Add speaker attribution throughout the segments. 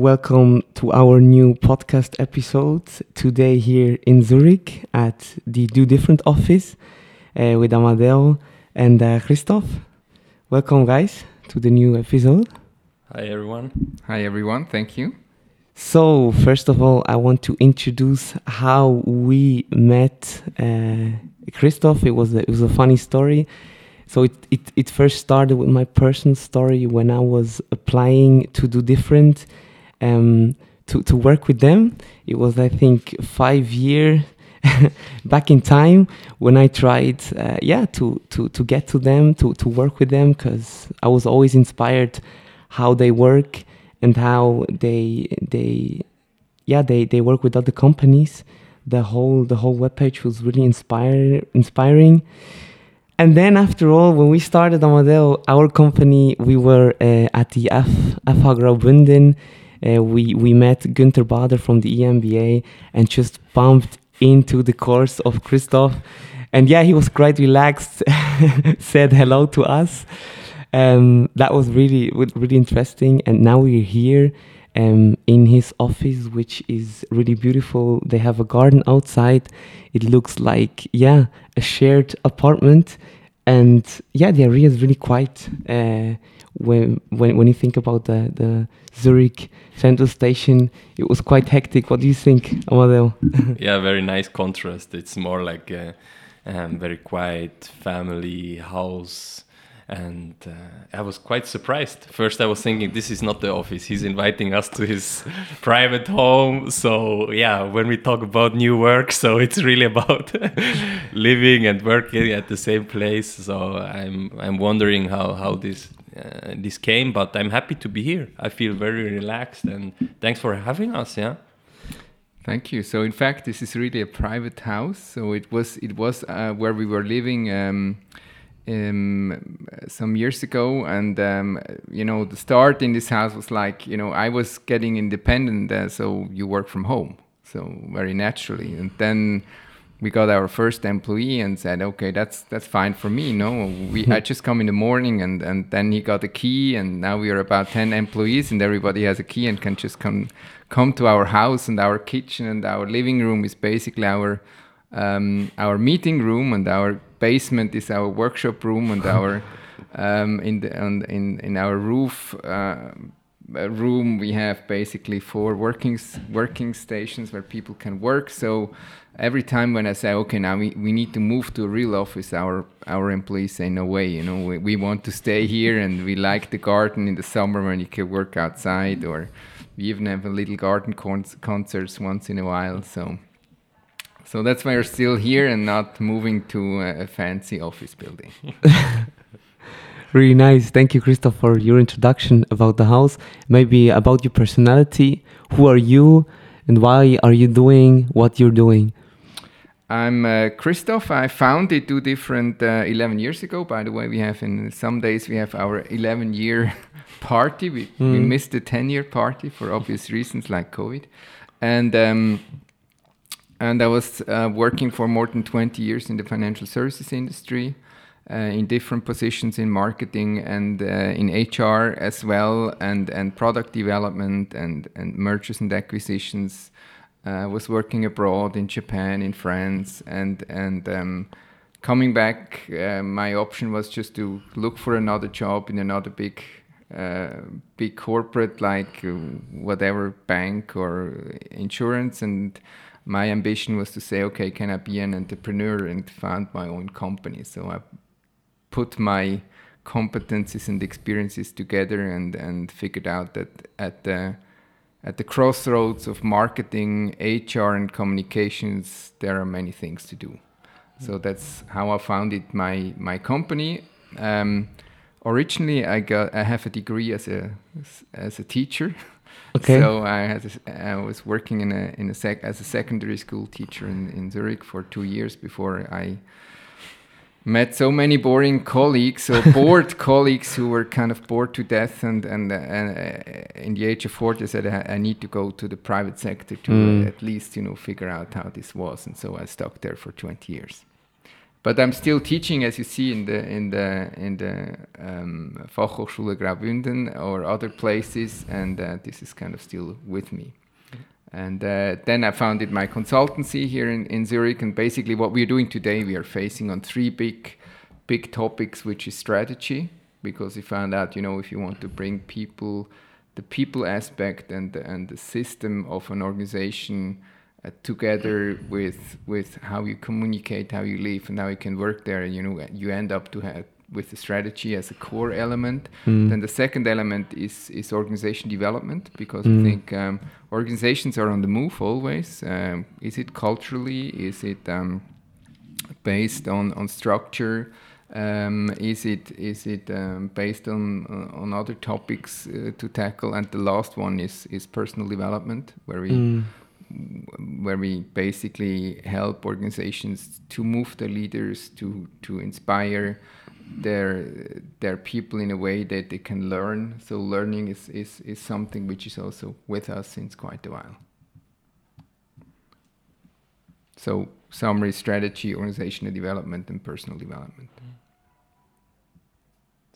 Speaker 1: Welcome to our new podcast episode. Today, here in Zurich at the Do Different office uh, with Amadeo and uh, Christoph. Welcome, guys, to the new episode.
Speaker 2: Hi, everyone.
Speaker 3: Hi, everyone. Thank you.
Speaker 1: So, first of all, I want to introduce how we met uh, Christoph. It was a, it was a funny story. So it, it, it first started with my personal story when I was applying to do different um, to, to work with them. It was, I think, five year back in time when I tried, uh, yeah, to, to, to get to them, to, to work with them, because I was always inspired how they work and how they, they, yeah, they, they work with other companies. The whole, the whole webpage was really inspire, inspiring. And then after all, when we started Amadeo, our company, we were uh, at the F, FH Graubünden. Uh, we, we met Günther Bader from the EMBA and just bumped into the course of Christoph. And yeah, he was quite relaxed, said hello to us. Um, that was really, really interesting. And now we're here um, in his office, which is really beautiful. They have a garden outside. It looks like, yeah, a shared apartment. And yeah, the area is really quiet. Uh, when, when, when you think about the, the Zurich central station, it was quite hectic. What do you think, Amadeo?
Speaker 2: yeah, very nice contrast. It's more like a um, very quiet family house and uh, I was quite surprised. First, I was thinking this is not the office. He's inviting us to his private home. So yeah, when we talk about new work, so it's really about living and working at the same place. So I'm I'm wondering how how this uh, this came, but I'm happy to be here. I feel very relaxed, and thanks for having us. Yeah.
Speaker 3: Thank you. So in fact, this is really a private house. So it was it was uh, where we were living. Um, um, some years ago, and um, you know the start in this house was like you know I was getting independent, uh, so you work from home, so very naturally, and then we got our first employee and said, okay, that's that's fine for me. No, we I just come in the morning, and and then he got a key, and now we are about ten employees, and everybody has a key and can just come come to our house, and our kitchen and our living room is basically our um, our meeting room and our basement is our workshop room and our um, in the on, in in our roof uh, room we have basically four working working stations where people can work so every time when i say okay now we, we need to move to a real office our our employees say no way you know we, we want to stay here and we like the garden in the summer when you can work outside or we even have a little garden con concerts once in a while so so that's why you're still here and not moving to a fancy office building.
Speaker 1: really nice. Thank you, Christoph, for your introduction about the house. Maybe about your personality. Who are you and why are you doing what you're doing?
Speaker 3: I'm uh, Christoph. I founded Do Different uh, 11 years ago. By the way, we have in some days we have our 11 year party. We, mm. we missed the 10 year party for obvious reasons like COVID. And um, and I was uh, working for more than 20 years in the financial services industry, in different positions in marketing and uh, in HR as well, and, and product development and, and mergers and acquisitions. Uh, was working abroad in Japan, in France, and, and um, coming back, uh, my option was just to look for another job in another big uh, big corporate like uh, whatever bank or insurance and my ambition was to say, okay, can I be an entrepreneur and found my own company? So I put my competencies and experiences together and, and figured out that at the at the crossroads of marketing, HR, and communications, there are many things to do. So that's how I founded my my company. Um, originally, I got I have a degree as a as a teacher. Okay. So I had a, I was working in a in a sec as a secondary school teacher in, in Zurich for two years before I met so many boring colleagues or bored colleagues who were kind of bored to death and and, uh, uh, in the age of 40 I said I, I, need to go to the private sector to mm. at least you know figure out how this was and so I stuck there for 20 years but I'm still teaching, as you see in the in the in the um, Fachhochschule Graubünden or other places, and uh, this is kind of still with me. And uh, then I founded my consultancy here in, in Zurich, and basically what we're doing today, we are facing on three big big topics, which is strategy, because we found out, you know, if you want to bring people, the people aspect and and the system of an organization uh, together with with how you communicate, how you live, and how you can work there. You know, you end up to have with the strategy as a core element. Mm. Then the second element is is organization development because mm. I think um, organizations are on the move always. Um, is it culturally? Is it um, based on on structure? Um, is it is it um, based on uh, on other topics uh, to tackle? And the last one is is personal development, where we mm where we basically help organizations to move their leaders to to inspire their their people in a way that they can learn. So learning is, is, is something which is also with us since quite a while. So summary strategy, organizational development and personal development.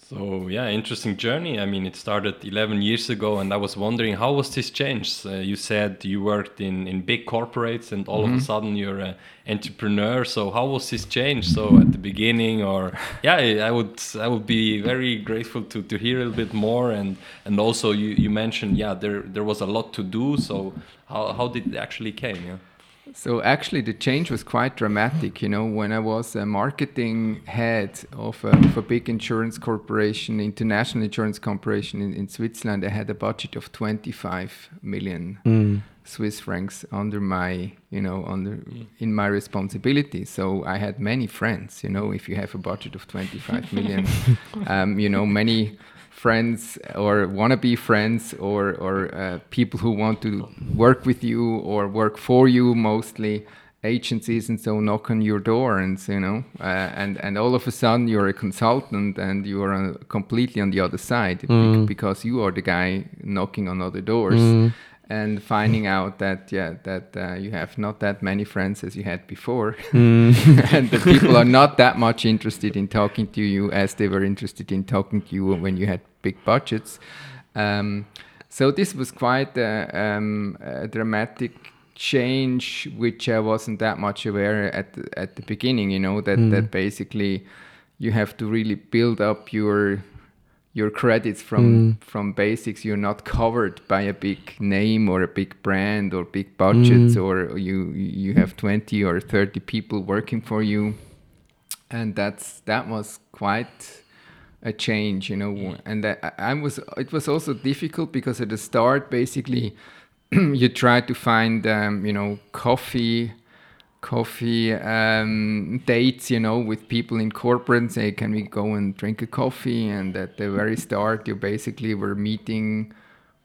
Speaker 2: So yeah, interesting journey. I mean, it started 11 years ago, and I was wondering how was this changed. Uh, you said you worked in in big corporates, and all mm-hmm. of a mm-hmm. sudden you're an entrepreneur. So how was this change? So at the beginning, or yeah, I would I would be very grateful to to hear a little bit more. And and also you you mentioned yeah there there was a lot to do. So how how did it actually came? Yeah.
Speaker 3: So actually, the change was quite dramatic. You know, when I was a marketing head of a, of a big insurance corporation, international insurance corporation in, in, Switzerland, I had a budget of 25 million mm. Swiss francs under my, you know, under in my responsibility. So I had many friends. You know, if you have a budget of 25 million, um, you know, many friends or wannabe friends or, or uh, people who want to work with you or work for you mostly agencies and so knock on your door and you know uh, and and all of a sudden you're a consultant and you are uh, completely on the other side mm. because you are the guy knocking on other doors mm and finding out that yeah that uh, you have not that many friends as you had before mm. and the people are not that much interested in talking to you as they were interested in talking to you when you had big budgets um, so this was quite a, um, a, dramatic change which I wasn't that much aware at the, at the beginning you know that mm. that basically you have to really build up your your credits from mm. from basics you're not covered by a big name or a big brand or big budgets mm. or you you have 20 or 30 people working for you and that's that was quite a change you know and I, I was it was also difficult because at the start basically you try to find um, you know coffee coffee um, dates, you know, with people in corporate. Say, can we go and drink a coffee? And at the very start, you basically were meeting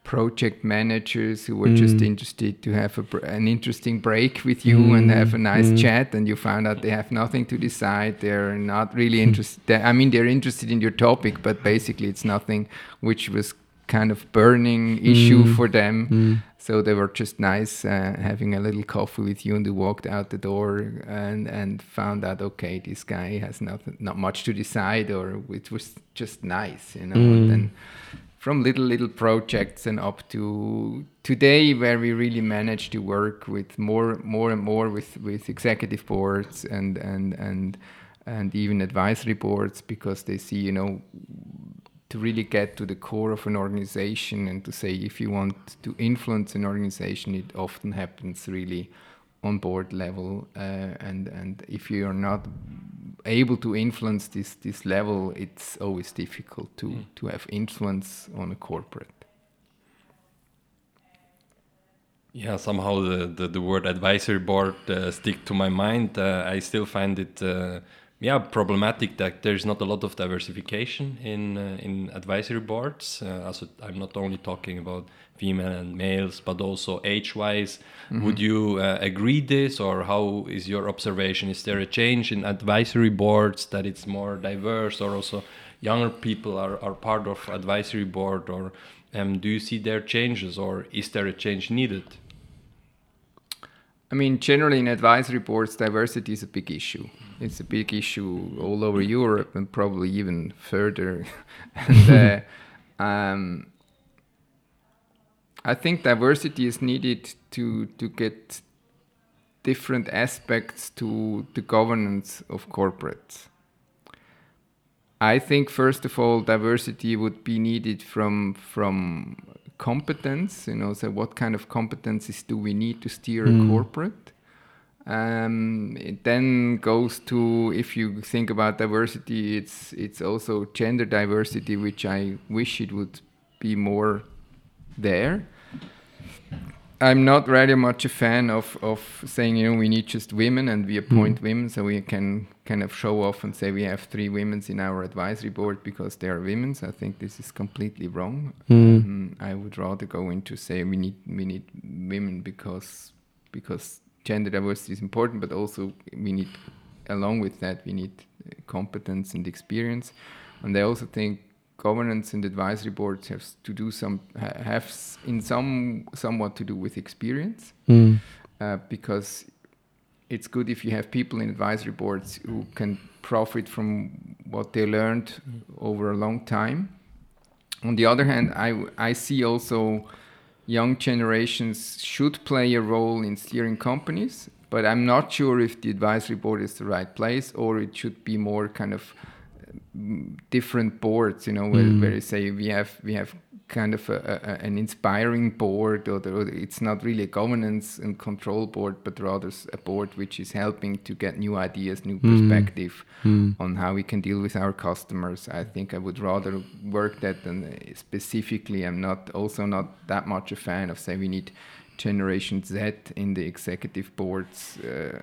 Speaker 3: project managers who were mm. just interested to have a, an interesting break with you mm. and have a nice mm. chat and you found out they have nothing to decide they're not really interested i mean they're interested in your topic but basically it's nothing which was kind of burning issue mm. for them mm. So they were just nice uh, having a little coffee with you, and they walked out the door and and found out okay, this guy has not not much to decide, or it was just nice, you know. Mm. And then from little little projects and up to today, where we really manage to work with more more and more with with executive boards and and and and even advisory boards because they see you know to really get to the core of an organization and to say if you want to influence an organization, it often happens really on board level. Uh, and and if you are not able to influence this this level, it's always difficult to mm. to have influence on a corporate.
Speaker 2: Yeah, somehow the, the, the word advisory board uh, stick to my mind. Uh, I still find it uh, yeah problematic that there's not a lot of diversification in uh, in advisory boards uh, also i'm not only talking about female and males but also age wise mm-hmm. would you uh, agree this or how is your observation is there a change in advisory boards that it's more diverse or also younger people are, are part of advisory board or um, do you see there changes or is there a change needed
Speaker 3: i mean generally in advisory boards diversity is a big issue it's a big issue all over Europe and probably even further. and uh, um, I think diversity is needed to to get different aspects to the governance of corporates. I think first of all, diversity would be needed from from competence. You know, so what kind of competencies do we need to steer mm. a corporate? Um, it then goes to if you think about diversity, it's it's also gender diversity, which I wish it would be more there. I'm not really much a fan of, of saying you know we need just women and we appoint mm. women so we can kind of show off and say we have three women in our advisory board because they are women. So I think this is completely wrong. Mm. Um, I would rather go into say we need we need women because because gender diversity is important, but also we need along with that we need competence and experience. And I also think governance and advisory boards have to do some have in some somewhat to do with experience mm. uh, because it's good if you have people in advisory boards who can profit from what they learned over a long time on the other hand i i see also young generations should play a role in steering companies but i'm not sure if the advisory board is the right place or it should be more kind of different boards you know where, mm. where you say we have we have kind of a, a, an inspiring board or, the, it's not really a governance and control board but rather a board which is helping to get new ideas new mm. perspective mm. on how we can deal with our customers i think i would rather work that than specifically i'm not also not that much a fan of say we need generation z in the executive boards uh,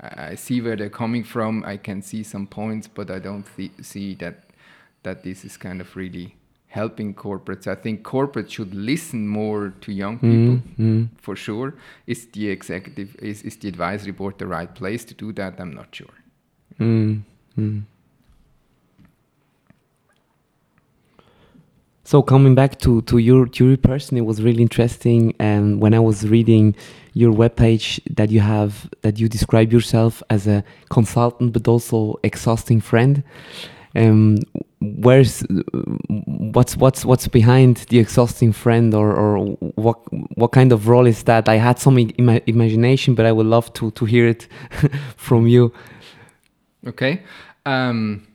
Speaker 3: I see where they're coming from. I can see some points, but I don't th- see that that this is kind of really helping corporates. I think corporates should listen more to young people mm, for sure. Is the executive is, is the advisory board the right place to do that? I'm not sure. Mm,
Speaker 1: so coming back to to your your person, it was really interesting. And when I was reading your webpage that you have that you describe yourself as a consultant but also exhausting friend um, where's what's what's what's behind the exhausting friend or or what what kind of role is that? I had some Im imagination but i would love to to hear it from you.
Speaker 3: Okay. Um,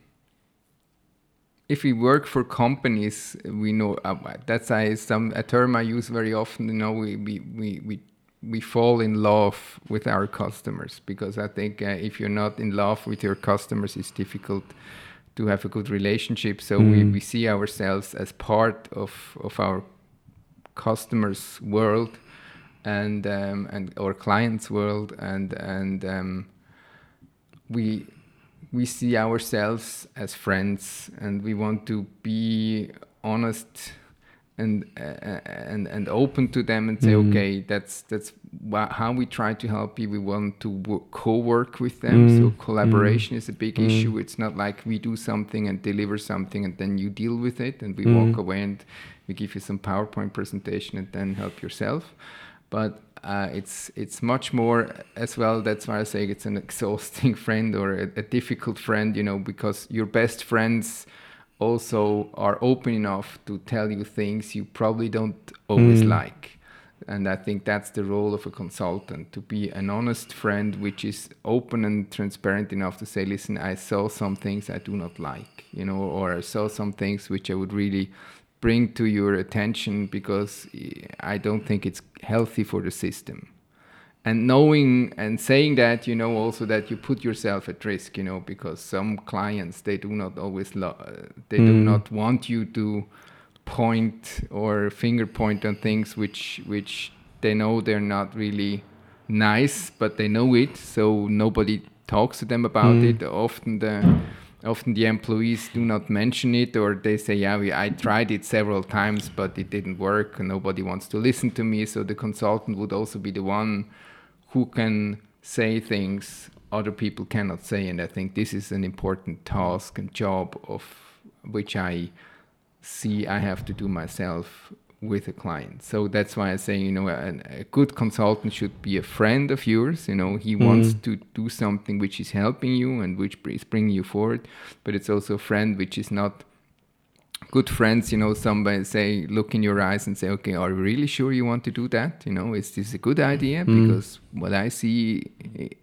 Speaker 3: if we work for companies, we know uh, that's a, some a term I use very often. You know, we we we, we we fall in love with our customers because I think uh, if you're not in love with your customers, it's difficult to have a good relationship. So mm. we, we see ourselves as part of, of our customers' world and um, and our clients' world, and and um, we we see ourselves as friends, and we want to be honest and uh, and and open to them and say mm. okay that's that's how we try to help you we want to co-work with them mm. so collaboration mm. is a big mm. issue it's not like we do something and deliver something and then you deal with it and we walk away and we give you some powerpoint presentation and then help yourself but uh, it's it's much more as well. That's why I say it's an exhausting friend or a, a difficult friend, you know, because your best friends also are open enough to tell you things you probably don't always mm. like. And I think that's the role of a consultant to be an honest friend, which is open and transparent enough to say, listen, I saw some things I do not like, you know, or I saw some things which I would really bring to your attention because I don't think it's healthy for the system and knowing and saying that you know also that you put yourself at risk you know because some clients they do not always lo- they mm. do not want you to point or finger point on things which which they know they're not really nice but they know it so nobody talks to them about mm. it often the often the employees do not mention it or they say yeah we, i tried it several times but it didn't work and nobody wants to listen to me so the consultant would also be the one who can say things other people cannot say. And I think this is an important task and job of which I see I have to do myself with a client. So that's why I say, you know, a, a good consultant should be a friend of yours. You know, he mm. wants to do something which is helping you and which is bringing you forward, but it's also a friend which is not good friends, you know, somebody say, look in your eyes and say, okay, are you really sure you want to do that? You know, is this a good idea? Mm. Because what I see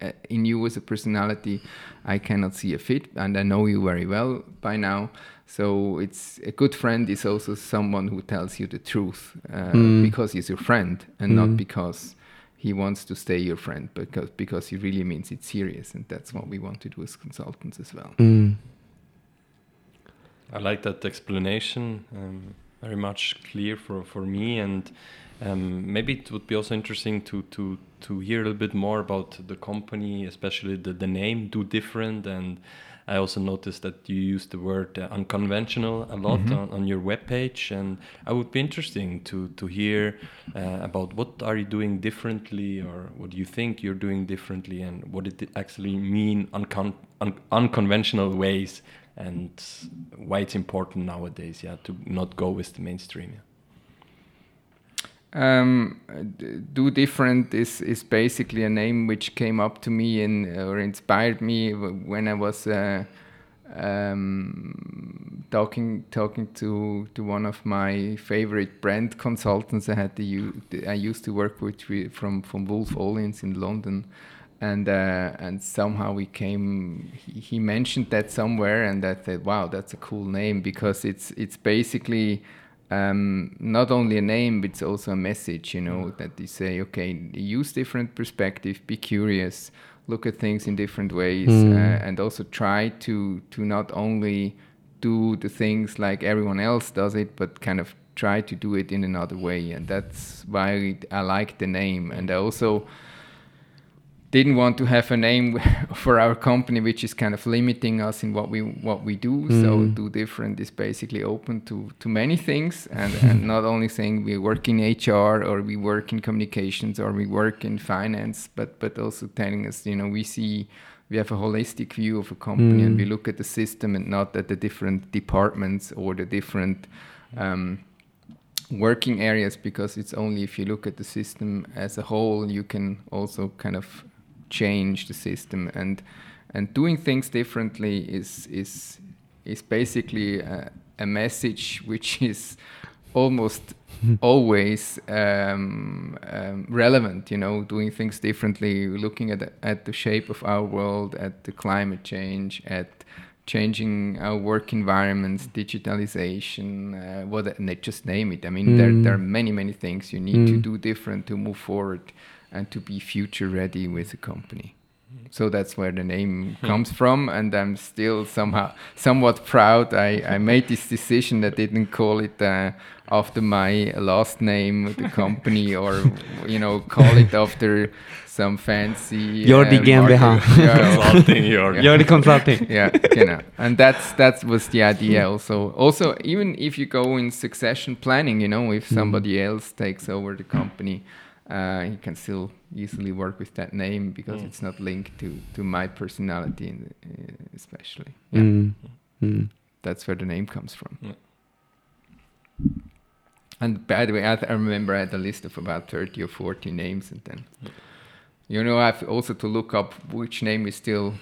Speaker 3: uh, in you as a personality, I cannot see a fit, and I know you very well by now. So it's a good friend is also someone who tells you the truth uh, mm. because he's your friend and mm. not because he wants to stay your friend, because because he really means it's serious, and that's what we want to do as consultants as well.
Speaker 1: Mm.
Speaker 2: I like that explanation. Um, very much clear for, for me, and um, maybe it would be also interesting to, to, to hear a little bit more about the company, especially the, the name Do Different. And I also noticed that you use the word uh, unconventional a lot mm -hmm. on, on your webpage. And I would be interesting to, to hear uh, about what are you doing differently or what do you think you're doing differently and what it actually mean uncon un unconventional ways and why it's important nowadays, yeah, to not go with the mainstream. Yeah.
Speaker 3: Um, do different is is basically a name which came up to me and or inspired me when I was uh, um, talking talking to to one of my favorite brand consultants I had the I used to work with from from Wolff Olins in London. And uh, and somehow we came he, he, mentioned that somewhere and I said wow that's a cool name because it's it's basically um, not only a name but it's also a message you know that you say okay use different perspective be curious look at things in different ways mm. uh, and also try to to not only do the things like everyone else does it but kind of try to do it in another way and that's why I like the name and I also didn't want to have a name for our company which is kind of limiting us in what we what we do mm. so do different is basically open to to many things and, and not only saying we work in hr or we work in communications or we work in finance but but also telling us you know we see we have a holistic view of a company mm. and we look at the system and not at the different departments or the different um, working areas because it's only if you look at the system as a whole you can also kind of change the system and and doing things differently is is is basically a, a message which is almost always um, um, relevant. You know, doing things differently, looking at the, at the shape of our world, at the climate change, at changing our work environments, digitalization, uh, what just name it. I mean, mm. there there are many many things you need mm. to do different to move forward and to be future ready with the company. So that's where the name hmm. comes from, and I'm still somehow somewhat proud. I, I made this decision. that didn't call it uh, after my last name, the company, or you know, call it after some fancy.
Speaker 1: You're uh, the GmbH.
Speaker 2: consulting. You're,
Speaker 1: you're the consulting.
Speaker 3: yeah, you know, and that's that was the idea. Also, also even if you go in succession planning, you know, if hmm. somebody mm. else takes over the company uh, he can still easily work with that name because mm. it's not linked to to my personality, in, uh, especially. Yeah. Mm. Mm. That's where the name comes from. Yeah. And by the way, I, I, remember I had a list of about thirty or forty names, and then yeah. you know I have also to look up which name is still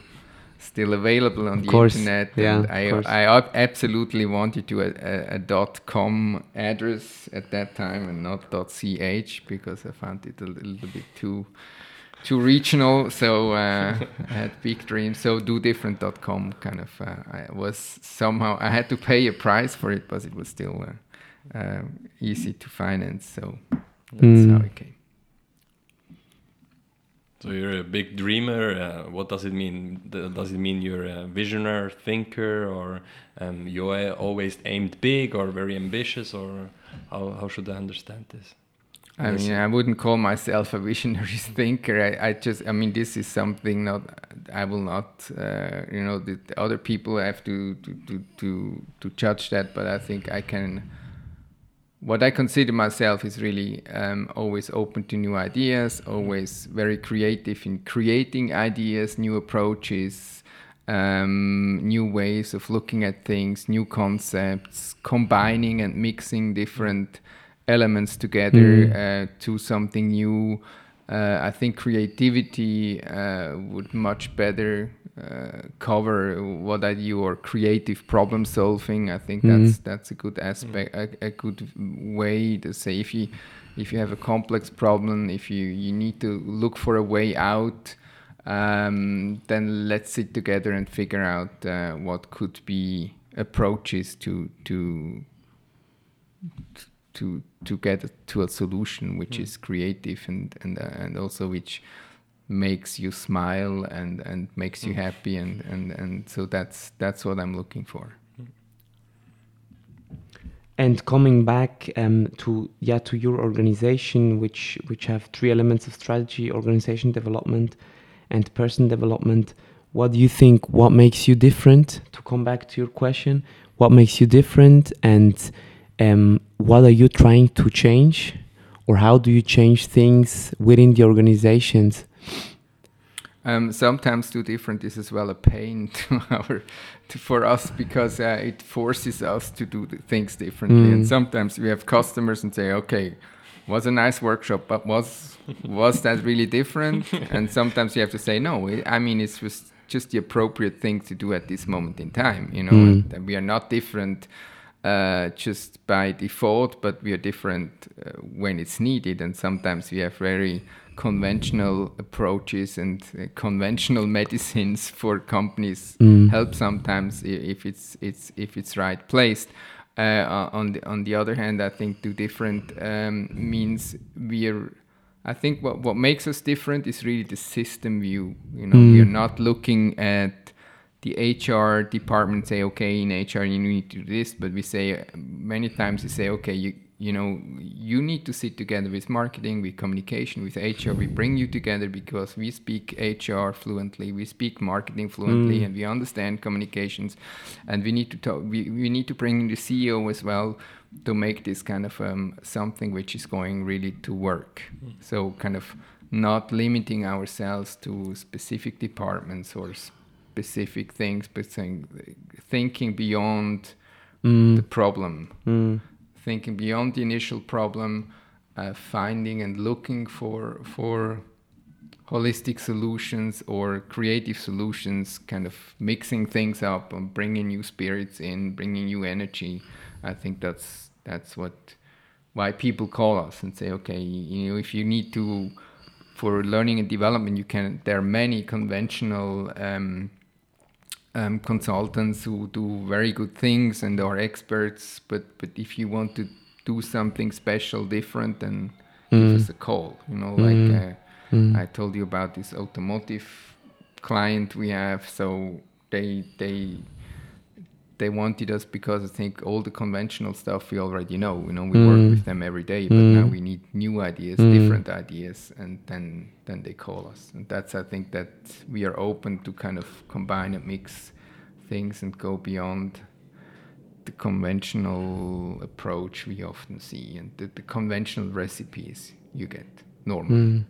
Speaker 3: still available on the course, internet.
Speaker 1: Yeah,
Speaker 3: I, I absolutely wanted to a, a, a, dot com address at that time and not dot ch because I found it a little bit too too regional. So uh, I had big dreams. So do different dot com kind of uh, I was somehow I had to pay a price for it, but it was still uh, uh easy to finance. So that's mm. how it came.
Speaker 2: So you're a big dreamer. Uh, what does it mean? Does it mean you're a visionary thinker, or um, you always aimed big, or very ambitious, or how how should I understand this?
Speaker 3: I mean, I wouldn't call myself a visionary thinker. I, I just, I mean, this is something not. I will not, uh, you know, the, the, other people have to to, to to to judge that. But I think I can what I consider myself is really um, always open to new ideas, always very creative in creating ideas, new approaches, um, new ways of looking at things, new concepts, combining and mixing different elements together uh, to something new. Uh, I think creativity uh, would much better uh, cover what are your creative problem solving. I think that's that's a good aspect, a, a good way to say if you if you have a complex problem, if you you need to look for a way out. Um, then let's sit together and figure out uh, what could be approaches to to to to get to a solution which is creative and and uh, and also which makes you smile and and makes you happy and and and so that's that's what I'm looking for.
Speaker 1: And coming back um, to yeah to your organization, which which have three elements of strategy, organization development, and person development. What do you think? What makes you different? To come back to your question, what makes you different, and um, what are you trying to change, or how do you change things within the organizations?
Speaker 3: Um, sometimes do different is as well a pain to our to, for us because uh, it forces us to do the things differently. And sometimes we have customers and say, okay, was a nice workshop, but was was that really different? and sometimes you have to say, no. it- I mean, it's just just the appropriate thing to do at this moment in time. You know, and that we are not different uh, just by default, but we are different uh, when it's needed. And sometimes we have very conventional approaches and uh, conventional medicines for companies help sometimes if it's it's if it's right placed. Uh, on the on the other hand, I think do different um, means we are. I think what what makes us different is really the system view. You know, we are not looking at the HR department say, okay, in HR you need to do this, but we say many times we say, okay, you you know you need to sit together with marketing, with communication, with HR. We bring you together because we speak HR fluently, we speak marketing fluently, and we understand communications, and we need to talk. We, we need to bring in the CEO as well to make this kind of um, something which is going really to work. So kind of not limiting ourselves to specific departments or specific things, but saying, thinking beyond the problem, thinking beyond the initial problem, uh, finding and looking for for holistic solutions or creative solutions, kind of mixing things up and bringing new spirits in, bringing new energy. I think that's that's what why people call us and say, okay, you know, if you need to for learning and development, you can. There are many conventional um, um, consultants who do very good things and are experts. But but if you want to do something special, different, then give us a call. You know, like uh, I told you about this automotive client we have. So they they they wanted us because I think all the conventional stuff we already know. You know, we work mm. with them every day, but now mm. we need new ideas, mm. different ideas, and then then they call us. And that's I think that we are open to kind of combine and mix things and go beyond the conventional approach we often see and the, the conventional recipes you get normally.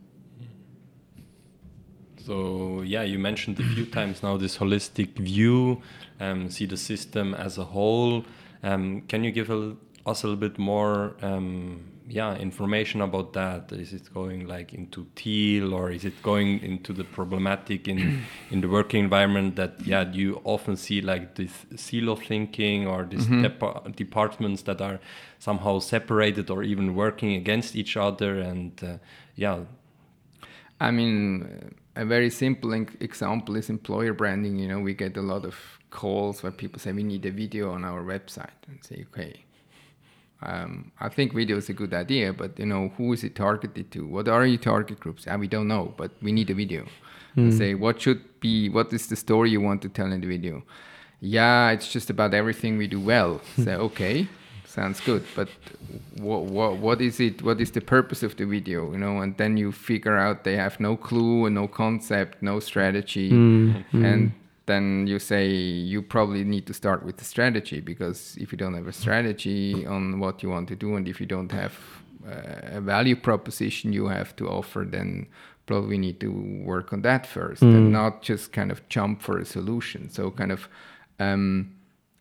Speaker 2: So yeah, you mentioned a few times now this holistic view, um, see the system as a whole. Um, can you give a, us a little bit more, um, yeah, information about that? Is it going like into teal, or is it going into the problematic in in the working environment that yeah you often see like this silo thinking or these depa- departments that are somehow separated or even working against each other and uh, yeah
Speaker 3: I mean, a very simple example is employer branding. You know, we get a lot of calls where people say we need a video on our website, and say, okay, um, I think video is a good idea, but you know, who is it targeted to? What are your target groups? Ah, we don't know, but we need a video. And say, what should be? What is the story you want to tell in the video? Yeah, it's just about everything we do well. say, okay, sounds good, but what what what is it? What is the purpose of the video? You know, and then you figure out they have no clue and no concept, no strategy, and then you say you probably need to start with the strategy because if you don't have a strategy on what you want to do and if you don't have uh, a value proposition you have to offer then probably need to work on that first and not just kind of jump for a solution so kind of um,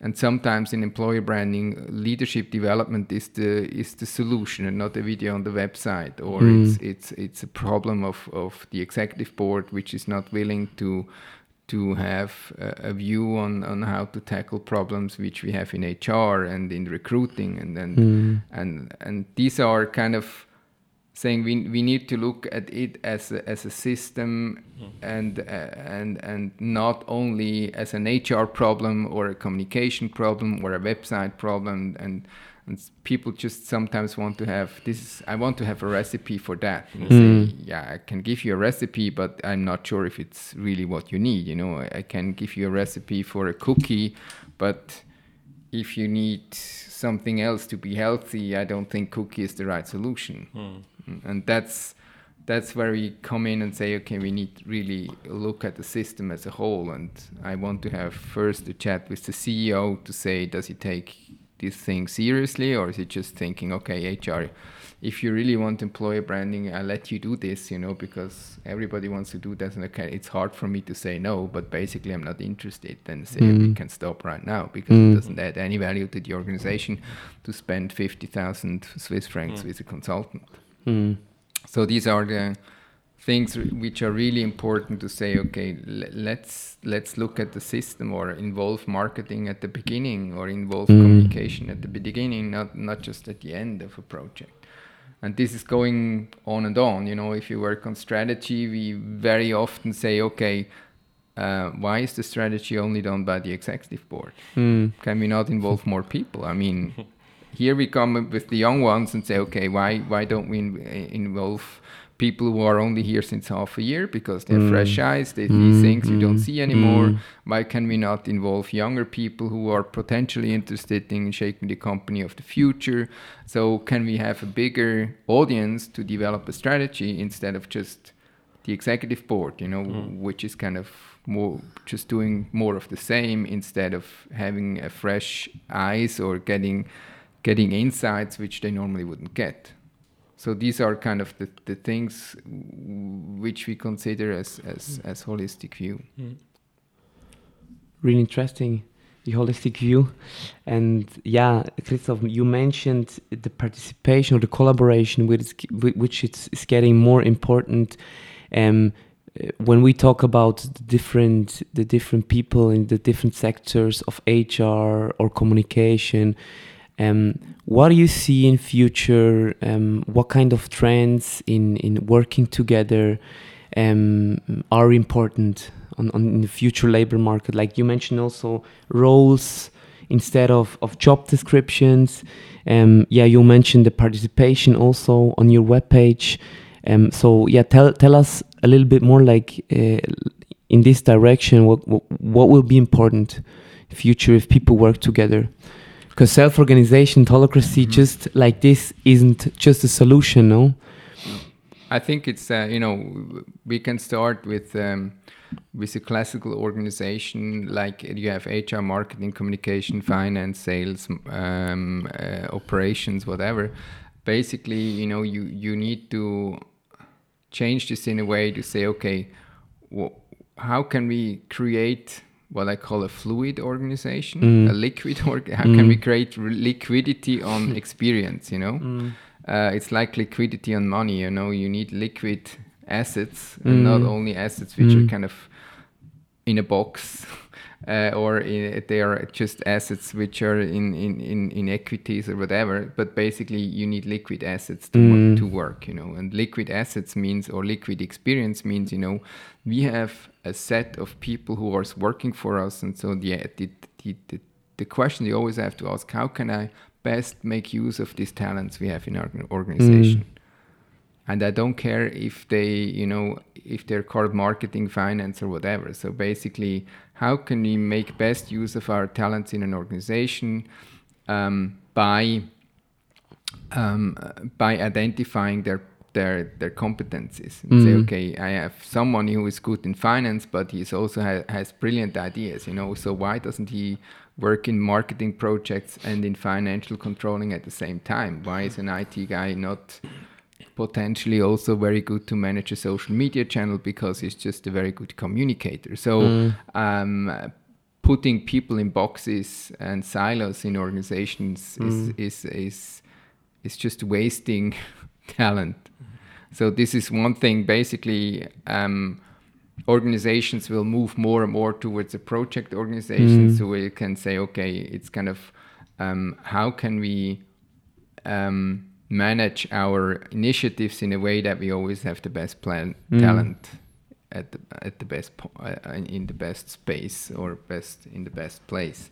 Speaker 3: and sometimes in employer branding, leadership development is the is the solution and not a video on the website, or
Speaker 1: Mm.
Speaker 3: it's it's it's a problem of of the executive board which is not willing to to have a, a view on, on how to tackle problems which we have in HR and in recruiting and and
Speaker 1: Mm.
Speaker 3: and and these are kind of saying we, we need to look at it as a, as a system and uh, and and not only as an HR problem or a communication problem or a website problem. And and people just sometimes want to have this is, I want to have a recipe for that. And say,
Speaker 1: Mm.
Speaker 3: yeah I can give you a recipe but I'm not sure if it's really what you need you know. I, I can give you a recipe for a cookie but if you need something else to be healthy, I don't think cookie is the right solution. Mm, And that's that's where we come in and say, okay, we need really look at the system as a whole. And I want to have first a chat with the CEO to say, does he take this thing seriously, or is he just thinking, okay, HR, if you really want employer branding, I'll let you do this, you know, because everybody wants to do that. And okay, it's hard for me to say no, but basically I'm not interested. Then say we
Speaker 1: Mm.
Speaker 3: can stop right now because
Speaker 1: Mm.
Speaker 3: it doesn't add any value to the organization to spend 50,000 Swiss francs
Speaker 2: Mm.
Speaker 3: with a consultant.
Speaker 1: Mm.
Speaker 3: So these are the things which are really important to say okay let's let's look at the system or involve marketing at the beginning or involve
Speaker 1: Mm.
Speaker 3: communication at the beginning not not just at the end of a project and this is going on and on you know if you work on strategy we very often say okay uh, why is the strategy only done by the executive board
Speaker 1: Mm.
Speaker 3: can we not involve more people? I mean, here we come with the young ones and say, okay, why why don't we in, involve people who are only here since half a year because they're
Speaker 1: Mm.
Speaker 3: fresh eyes, they see
Speaker 1: Mm,
Speaker 3: things you don't
Speaker 1: mm,
Speaker 3: see anymore.
Speaker 1: mm.
Speaker 3: Why can we not involve younger people who are potentially interested in shaping the company of the future? So can we have a bigger audience to develop a strategy instead of just the executive board, you know,
Speaker 2: Mm.
Speaker 3: which is kind of more just doing more of the same instead of having a fresh eyes or getting getting insights which they normally wouldn't get. So these are kind of the, the things w- which we consider as, as, as holistic view.
Speaker 1: really interesting the holistic view and yeah christoph you mentioned the participation or the collaboration which, which it's, is getting more important um, uh, when we talk about the different the different people in the different sectors of hr or communication um, what do you see in future? Um, what kind of trends in in working together um, are important on, on the future labor market? Like you mentioned also roles instead of, of job descriptions. Um, yeah you mentioned the participation also on your webpage. Um, so yeah tell, tell us a little bit more like uh, in this direction what, what, what will be important future if people work together because self-organization holacracy
Speaker 3: Mhm.
Speaker 1: just like this isn't just a solution no
Speaker 3: I think it's uh, you know we can start with um, with a classical organization like you have HR, marketing, communication, finance, sales, um, uh, operations, whatever. Basically, you know, you you need to change this in a way to say, okay, wh- how can we create what I call a fluid organization,
Speaker 1: Mm.
Speaker 3: a liquid org? How can we
Speaker 1: Mm.
Speaker 3: create re- liquidity on experience? You know uh, it's like liquidity on money. You know, you need liquid assets and not
Speaker 1: Mm.
Speaker 3: only assets which are
Speaker 1: Mm.
Speaker 3: kind of in a box, uh, or in, they are just assets which are in, in, in, in equities or whatever. But basically, you need liquid assets to
Speaker 1: Mm.
Speaker 3: work, to work. You know, and liquid assets means or liquid experience means you know we have a set of people who are working for us, and so the the, the, the the question you always have to ask how can i best make use of these talents we have in our organization? And i don't care if they you know if they're called marketing finance or whatever. So basically how can we make best use of our talents in an organization um, by um, by identifying their their their competencies and say
Speaker 1: Mm.
Speaker 3: okay i have someone who is good in finance but he's also ha- has brilliant ideas you know so why doesn't he work in marketing projects and in financial controlling at the same time why is an it guy not potentially also very good to manage a social media channel because he's just a very good communicator so
Speaker 1: Mm.
Speaker 3: um, putting people in boxes and silos in organizations
Speaker 1: Mm.
Speaker 3: is, is is is just wasting talent. So this is one thing. Basically, um, organizations will move more and more towards a project organization.
Speaker 1: Mm.
Speaker 3: So we can say, okay, it's kind of um, how can we um, manage our initiatives in a way that we always have the best plan
Speaker 1: Mm.
Speaker 3: talent at the, at the best po- uh, in the best space or best in the best place.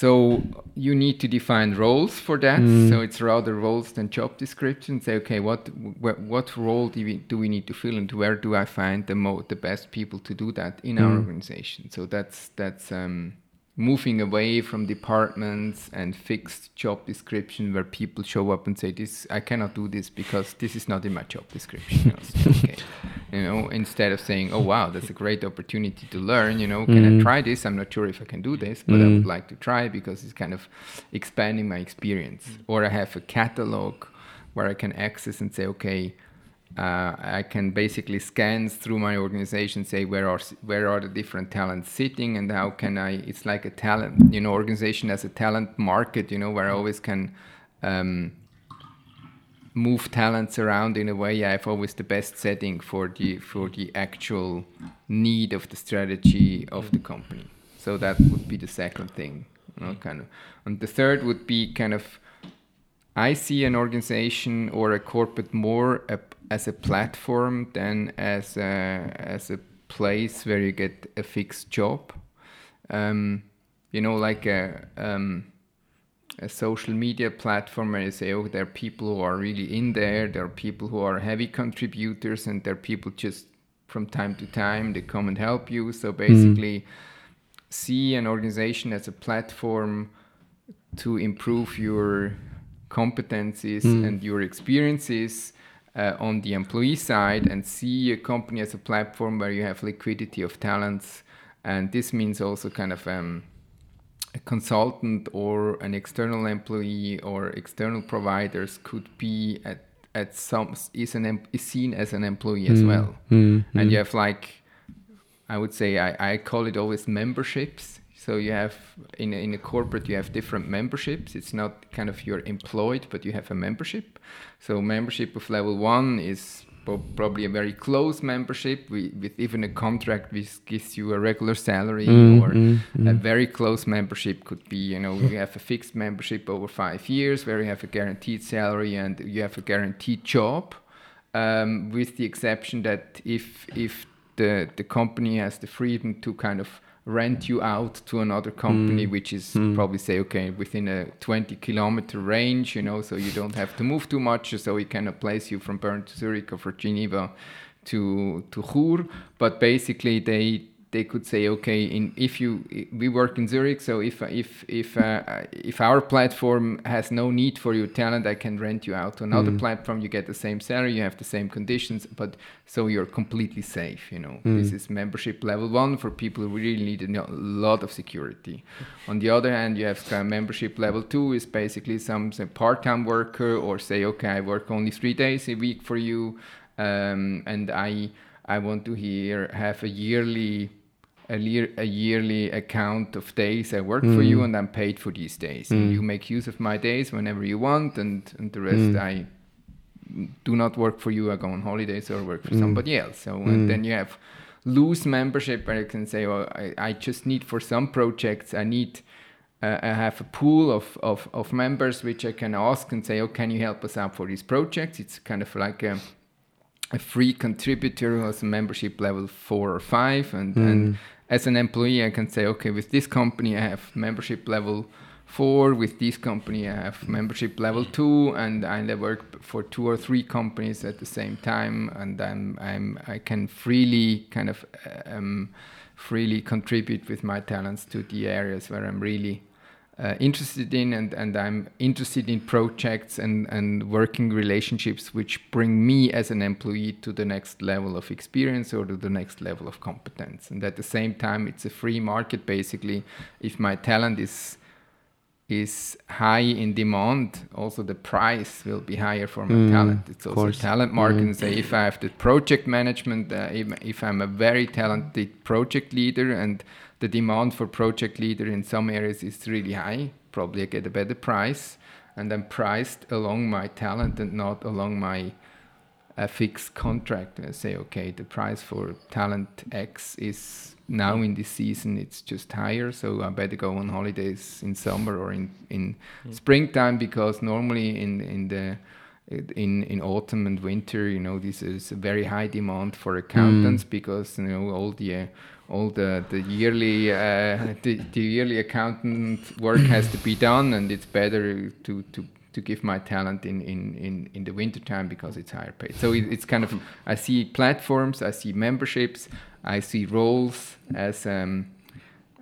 Speaker 3: So you need to define roles for that.
Speaker 1: Mm.
Speaker 3: So it's rather roles than job descriptions. Say, okay, what wh- what role do we do we need to fill, and where do I find the mo- the best people to do that in our
Speaker 1: Mm.
Speaker 3: organization? So that's that's um, moving away from departments and fixed job description where people show up and say, "This I cannot do this because this is not in my job description." You know, okay. You know, instead of saying, "Oh wow, that's a great opportunity to learn," you know, can
Speaker 1: Mm.
Speaker 3: I try this? I'm not sure if I can do this, but I
Speaker 1: Mm.
Speaker 3: would like to try because it's kind of expanding my experience. Or I have a catalog where I can access and say, okay, uh, I can basically scan through my organization, say where are where are the different talents sitting, and how can I? It's like a talent, you know, organization as a talent market, you know, where I always can. Um, move talents around in a way I have always the best setting for the for the actual need of the strategy of the company. So that would be the second thing, you know, kind of. And the third would be kind of I see an organization or a corporate more a, as a platform than as a, as a place where you get a fixed job. Um, you know, like a um, a social media platform where you say, oh, there are people who are really in there, there are people who are heavy contributors, and there are people just from time to time they come and help you. So basically, see an organization as a platform to improve your competencies and your experiences uh, on the employee side, and see a company as a platform where you have liquidity of talents. And this means also kind of um, a consultant or an external employee or external providers could be at at some is an is seen as an employee as well
Speaker 1: Mm.
Speaker 3: and you have like i would say i, I call it always memberships so you have in a, in a corporate you have different memberships. It's not kind of you're employed but you have a membership. So membership of level one is probably a very close membership with, with even a contract which gives you a regular salary
Speaker 1: Mm,
Speaker 3: or
Speaker 1: mm,
Speaker 3: a very close membership could be, you know, you have a fixed membership over five years where you have a guaranteed salary and you have a guaranteed job, um, with the exception that if if the the company has the freedom to kind of rent you out to another company, hmm. which is hmm. probably say okay within a 20 kilometer range, you know, so you don't have to move too much, so we cannot place you from Bern to Zurich or from Geneva to to Chur, but basically they they could say, okay, in if you we work in Zurich, so if if if uh, if our platform has no need for your talent, I can rent you out to another platform. You get the same salary, you have the same conditions, but so you're completely safe. You know, this is membership level one for people who really need a lot of security. On the other hand, you have membership level two is basically some say, part-time worker or say, okay, I work only three days a week for you, um, and I I want to here have a yearly a, year, a yearly account of days I work for you, mm. and I'm paid for these days. And mm. you make use of my days whenever you want, and, and the rest mm. I do not work for you. I go on holidays or work for somebody else. So and then you have loose membership where you can say, well, I, I just need for some projects, I need. Uh, I have a pool of, of, of members which I can ask and say, oh, can you help us out for these projects? It's kind of like a, a free contributor who has a membership level four or five and, and as an employee i can say okay with this company i have membership level four with this company i have membership level two and i work for two or three companies at the same time and i'm i'm i can freely kind of um, freely contribute with my talents to the areas where i'm really uh, interested in and, and I'm interested in projects and, and working relationships which bring me as an employee to the next level of experience or to the next level of competence. And at the same time, it's a free market basically. If my talent is is high in demand, also the price will be higher for my
Speaker 1: Mm,
Speaker 3: talent. It's also a
Speaker 1: course.
Speaker 3: talent market.
Speaker 1: Mm.
Speaker 3: And say if I have the project management, uh, if, if I'm a very talented project leader and the demand for project leader in some areas is really high. Probably I get a better price, and I'm priced along my talent and not along my a fixed contract. I say, okay, the price for talent X is now in this season it's just higher, so I better go on holidays in summer or in in mm. springtime because normally in in the in in autumn and winter, you know, this is a very high demand for accountants mm. because you know all the uh, all the the yearly uh, the, the yearly accountant work has to be done, and it's better to to to give my talent in, in, in, in the winter time because it's higher paid. So it, it's kind of, I see platforms, I see memberships, I see roles as, um,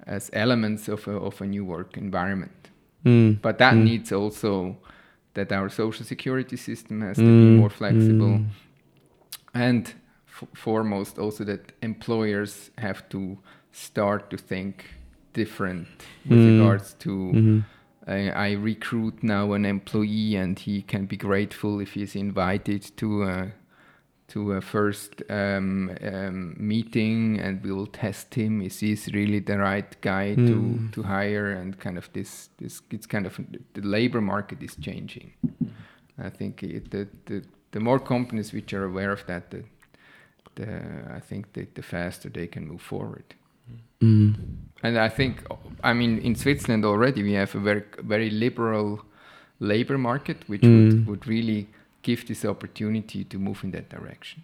Speaker 3: as elements of a, of a new work environment. Mm. But that mm. needs also that our social security system has to mm. be more flexible. Mm. And foremost, also that employers have to start to think different with mm. regards to. -hmm I, I, recruit now an employee and he can be grateful if he's invited to a, to a first um, um, meeting and we'll test him is he really the right guy mm. to, to hire and kind of this this it's kind of the labor market is changing I think it, the, the the more companies which are aware of that the, the I think that the faster they can move forward Mm. And I think, I mean, in Switzerland already we have a very very liberal labor market, which mm. would, would really give this opportunity to move in that direction.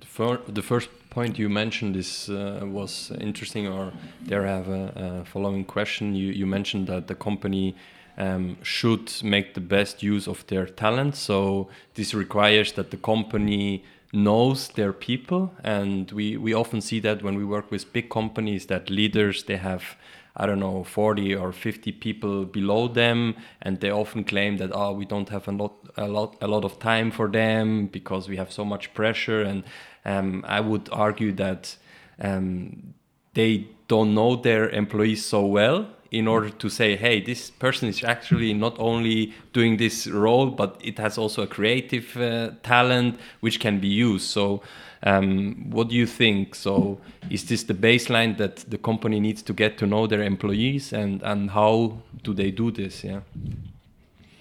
Speaker 2: The, fir the first point you mentioned is uh, was interesting, or there I have a, a, following question. You you mentioned that the company. Um, should make the best use of their talent. So this requires that the company knows their people. And we we often see that when we work with big companies that leaders they have I don't know 40 or 50 people below them. And they often claim that oh we don't have a lot a lot a lot of time for them because we have so much pressure. And um, I would argue that um, they don't know their employees so well in order to say, hey, this person is actually not only doing this role, but it has also a creative uh, talent which can be used. So, um, what do you think? So, is this the baseline that the company needs to get to know their employees, and and how do they do this? Yeah.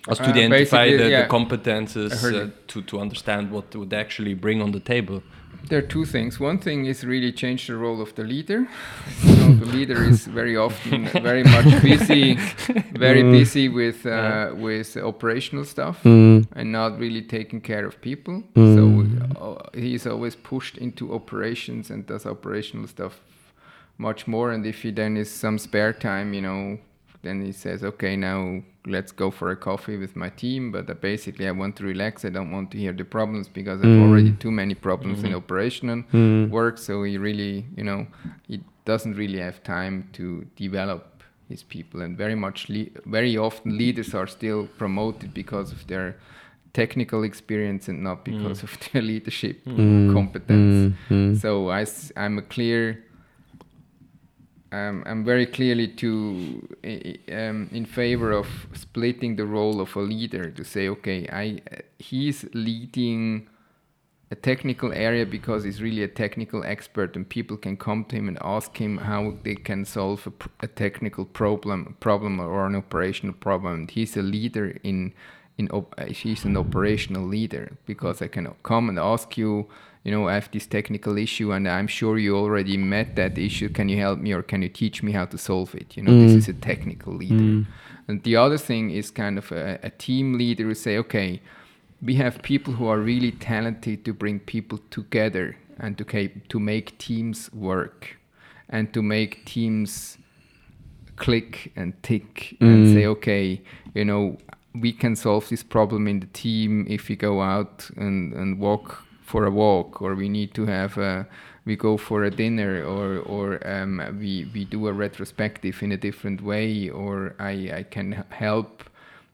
Speaker 2: As to uh, identify the, yeah. the, competences uh, to, to understand what would actually bring on the table
Speaker 3: there are two things. One thing is really change the role of the leader. so the leader is very often very much busy, very mm. busy with uh, yeah. with operational stuff mm. and not really taking care of people. Mm. So uh, he's always pushed into operations and does operational stuff much more. And if he then is some spare time, you know, then he says, okay, now let's go for a coffee with my team. But uh, basically, I want to relax. I don't want to hear the problems because I've mm. already too many problems mm-hmm. in operational mm. work. So he really, you know, he doesn't really have time to develop his people. And very much, le- very often, leaders are still promoted because of their technical experience and not because mm. of their leadership mm. competence. Mm. So I, I'm a clear um, I'm very clearly to um, in favor of splitting the role of a leader to say, okay, I he's leading a technical area because he's really a technical expert, and people can come to him and ask him how they can solve a, a technical problem, problem or an operational problem. And he's a leader in in op- he's an operational leader because I can come and ask you you know, I have this technical issue and I'm sure you already met that issue. Can you help me or can you teach me how to solve it? You know, mm. this is a technical leader. Mm. And the other thing is kind of a, a team leader who say, okay, we have people who are really talented to bring people together and to, to make teams work and to make teams click and tick mm. and say, okay, you know, we can solve this problem in the team if we go out and, and walk for a walk or we need to have a we go for a dinner or or um, we we do a retrospective in a different way or I, I can help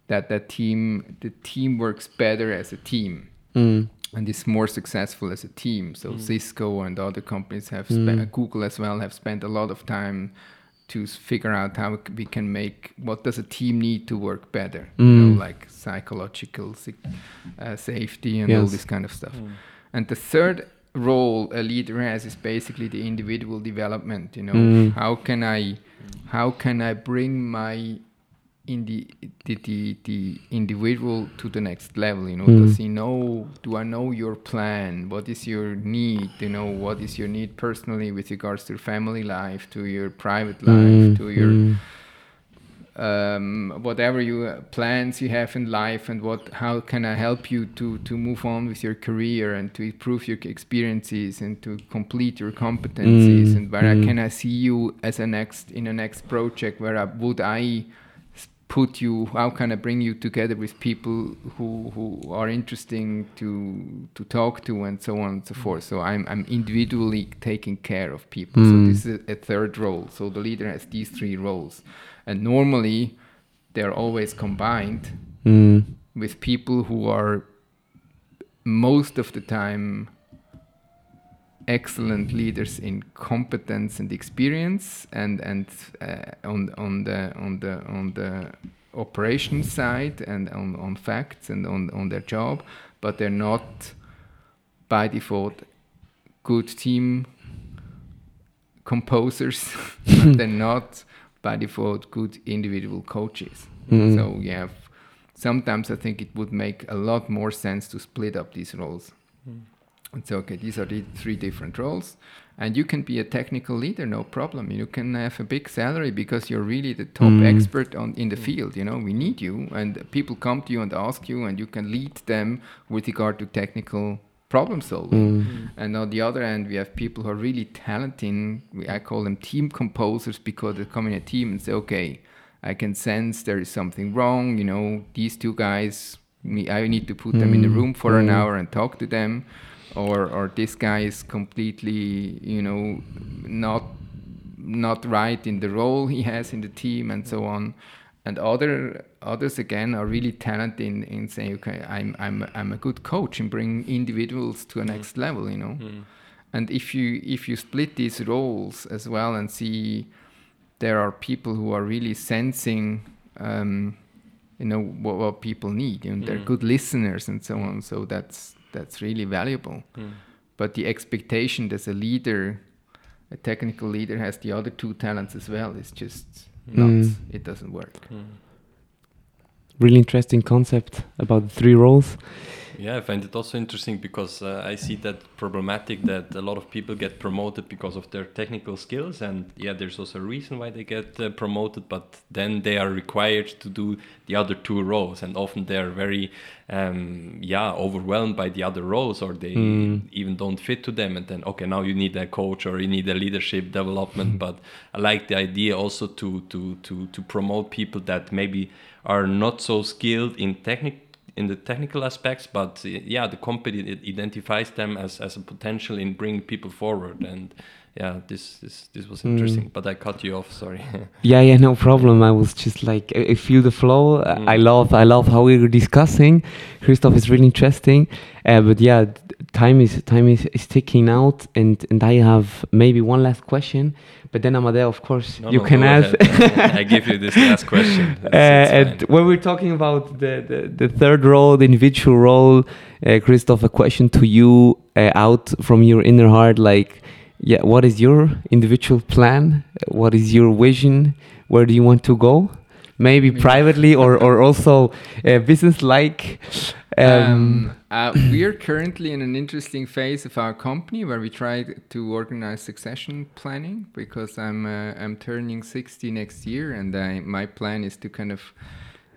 Speaker 3: that that team the team works better as a team mm. and is more successful as a team so mm. Cisco and other companies have mm. spent Google as well have spent a lot of time to figure out how we can make what does a team need to work better you know, mm. like psychological uh, safety and yes. all this kind of stuff mm. And the third role a leader has is basically the individual development. You know,
Speaker 1: Mm.
Speaker 3: how can I, how can I bring my indi- the, the the individual to the next level? You know,
Speaker 1: Mm.
Speaker 3: does he know? Do I know your plan? What is your need? You know, what is your need personally with regards to your family life, to your private life,
Speaker 1: Mm,
Speaker 3: to your
Speaker 1: mm,
Speaker 3: um, whatever you uh, plans you have in life and what how can I help you to to move on with your career and to improve your experiences and to complete your competencies
Speaker 1: Mm,
Speaker 3: and where
Speaker 1: mm.
Speaker 3: I can I see you as a next in a next project where I, would I put you how can I bring you together with people who who are interesting to to talk to and so on and so forth so I'm I'm individually taking care of people
Speaker 1: Mm.
Speaker 3: so this is a, a third role so the leader has these three roles and normally they're always combined
Speaker 1: mm,
Speaker 3: with people who are most of the time excellent leaders in competence and experience and and uh, on on the on the on the operation side and on, on facts and on on their job but they're not by default good team composers. They're not by default good individual coaches
Speaker 1: Mm.
Speaker 3: so you have sometimes I think it would make a lot more sense to split up these roles. And so, okay, these are the three different roles. And you can be a technical leader, no problem. You can have a big salary because you're really the top
Speaker 1: Mm.
Speaker 3: expert on in the field. You know, we need you, and people come to you and ask you, and you can lead them with regard to technical problem solving.
Speaker 1: mm,
Speaker 3: And on the other hand, we have people who are really talented. We, I call them team composers because they come in a team and say, okay, I can sense there is something wrong. You know, these two guys, me, I need to put them in the
Speaker 1: Mm,
Speaker 3: room for an
Speaker 1: mm.
Speaker 3: hour and talk to them. Or, or this guy is completely, you know, not not right in the role he has in the team and so on. And other others again are really talented in, in saying, okay, I'm I'm I'm a good coach in bringing individuals to a next level, you know.
Speaker 2: Mm.
Speaker 3: And if you if you split these roles as well and see there are people who are really sensing um, you know what, what people need and they're
Speaker 2: Mm.
Speaker 3: good listeners and so on so that's that's really valuable
Speaker 2: Mm.
Speaker 3: but the expectation that a leader a technical leader has the other two talents as well is just nuts
Speaker 1: Mm.
Speaker 3: it doesn't work
Speaker 2: Mm.
Speaker 1: really interesting concept about the three roles.
Speaker 2: Yeah, I find it also interesting because uh, I see that problematic that a lot of people get promoted because of their technical skills, and yeah, there's also a reason why they get uh, promoted, but then they are required to do the other two roles, and often they are very, um, yeah, overwhelmed by the other roles, or they
Speaker 1: Mm.
Speaker 2: even don't fit to them, and then okay, now you need a coach or you need a leadership development. but I like the idea also to to to to promote people that maybe are not so skilled in technical in the technical aspects, but uh, yeah, the company it identifies them as, as a potential in bringing people forward. And yeah, this this, this was interesting. But I cut you off. Sorry.
Speaker 1: Yeah, yeah, no problem. I was just like, I, I feel the flow. I-
Speaker 2: Mm.
Speaker 1: I love, I love how we were discussing. Christoph is really interesting. Uh, but yeah, time is time is, is ticking out, and and I have maybe one last question. But then Amadeo, of course,
Speaker 2: No,
Speaker 1: you
Speaker 2: no,
Speaker 1: can ask.
Speaker 2: I give you this last question. It's-
Speaker 1: Uh,
Speaker 2: it's
Speaker 1: and
Speaker 2: fine.
Speaker 1: when we're talking about the, the, the third role, the individual role, uh, Christoph, a question to you uh, out from your inner heart like, yeah, what is your individual plan? What is your vision? Where do you want to go? Maybe privately or, or also uh, business like. Um,
Speaker 3: Um, uh, we are currently in an interesting phase of our company where we try to organize succession planning because I'm uh, I'm turning 60 next year, and I, my plan is to kind of,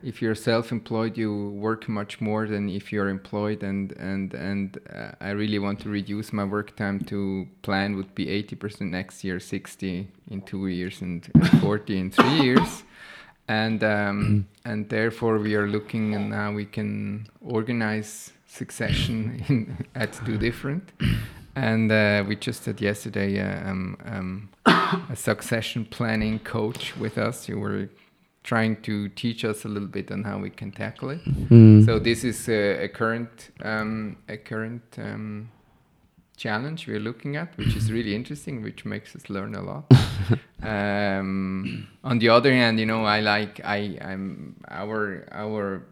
Speaker 3: if you're self-employed, you work much more than if you're employed, and and and uh, I really want to reduce my work time to plan would be 80% next year, 60 in two years, and 40 in three years and um, and therefore we are looking and now we can organize succession in, at two different. And uh, we just had yesterday uh, um, um, a succession planning coach with us. Who were trying to teach us a little bit on how we can tackle it.
Speaker 1: Mm,
Speaker 3: so this is a, a current um, a current um, challenge we're looking at, which is really interesting, which makes us learn a lot. um, on the other hand, you know, I like I I'm our our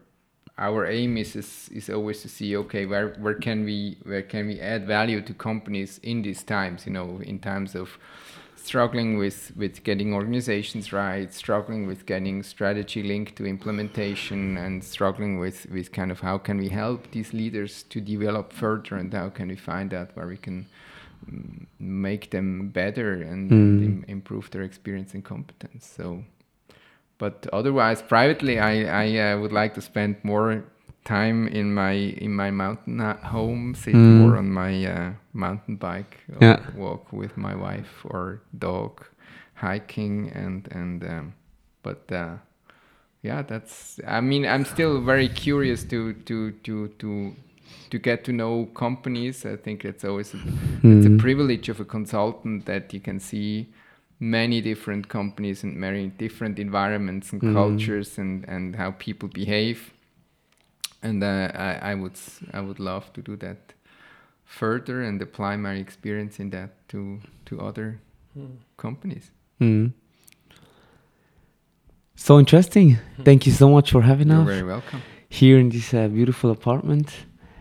Speaker 3: our aim is, is is always to see okay where where can we where can we add value to companies in these times you know in times of struggling with with getting organizations right struggling with getting strategy linked to implementation and struggling with with kind of how can we help these leaders to develop further and how can we find out where we can mm, make them better and
Speaker 1: Mm.
Speaker 3: im- improve their experience and competence so but otherwise privately i i uh, would like to spend more time in my in my mountain uh, home sit
Speaker 1: Mm.
Speaker 3: more on my uh, mountain bike or
Speaker 1: Yeah.
Speaker 3: walk with my wife or dog hiking and and um, but uh, yeah that's i mean i'm still very curious to to to to to get to know companies i think it's always a, it's a
Speaker 1: Mm.
Speaker 3: privilege of a consultant that you can see many different companies and many different environments and
Speaker 1: Mm.
Speaker 3: cultures and and how people behave and uh, I, I would s- I would love to do that further and apply my experience in that to to other companies
Speaker 1: Mm. So interesting. Thank you so much for having us.
Speaker 3: you're very welcome
Speaker 1: here in this uh, beautiful apartment.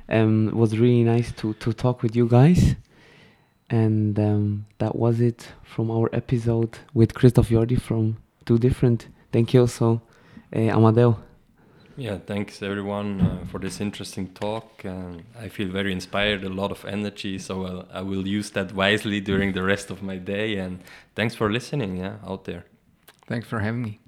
Speaker 1: Um, it was really nice to, to talk with you guys. And um, that was it from our episode with Christoph Jordi from Two Different. Thank you also, uh, Amadeo.
Speaker 2: Yeah, thanks everyone uh, for this interesting talk. I feel very inspired, a lot of energy, so I'll, I will use that wisely during the rest of my day. And thanks for listening, yeah, out there.
Speaker 3: Thanks for having me.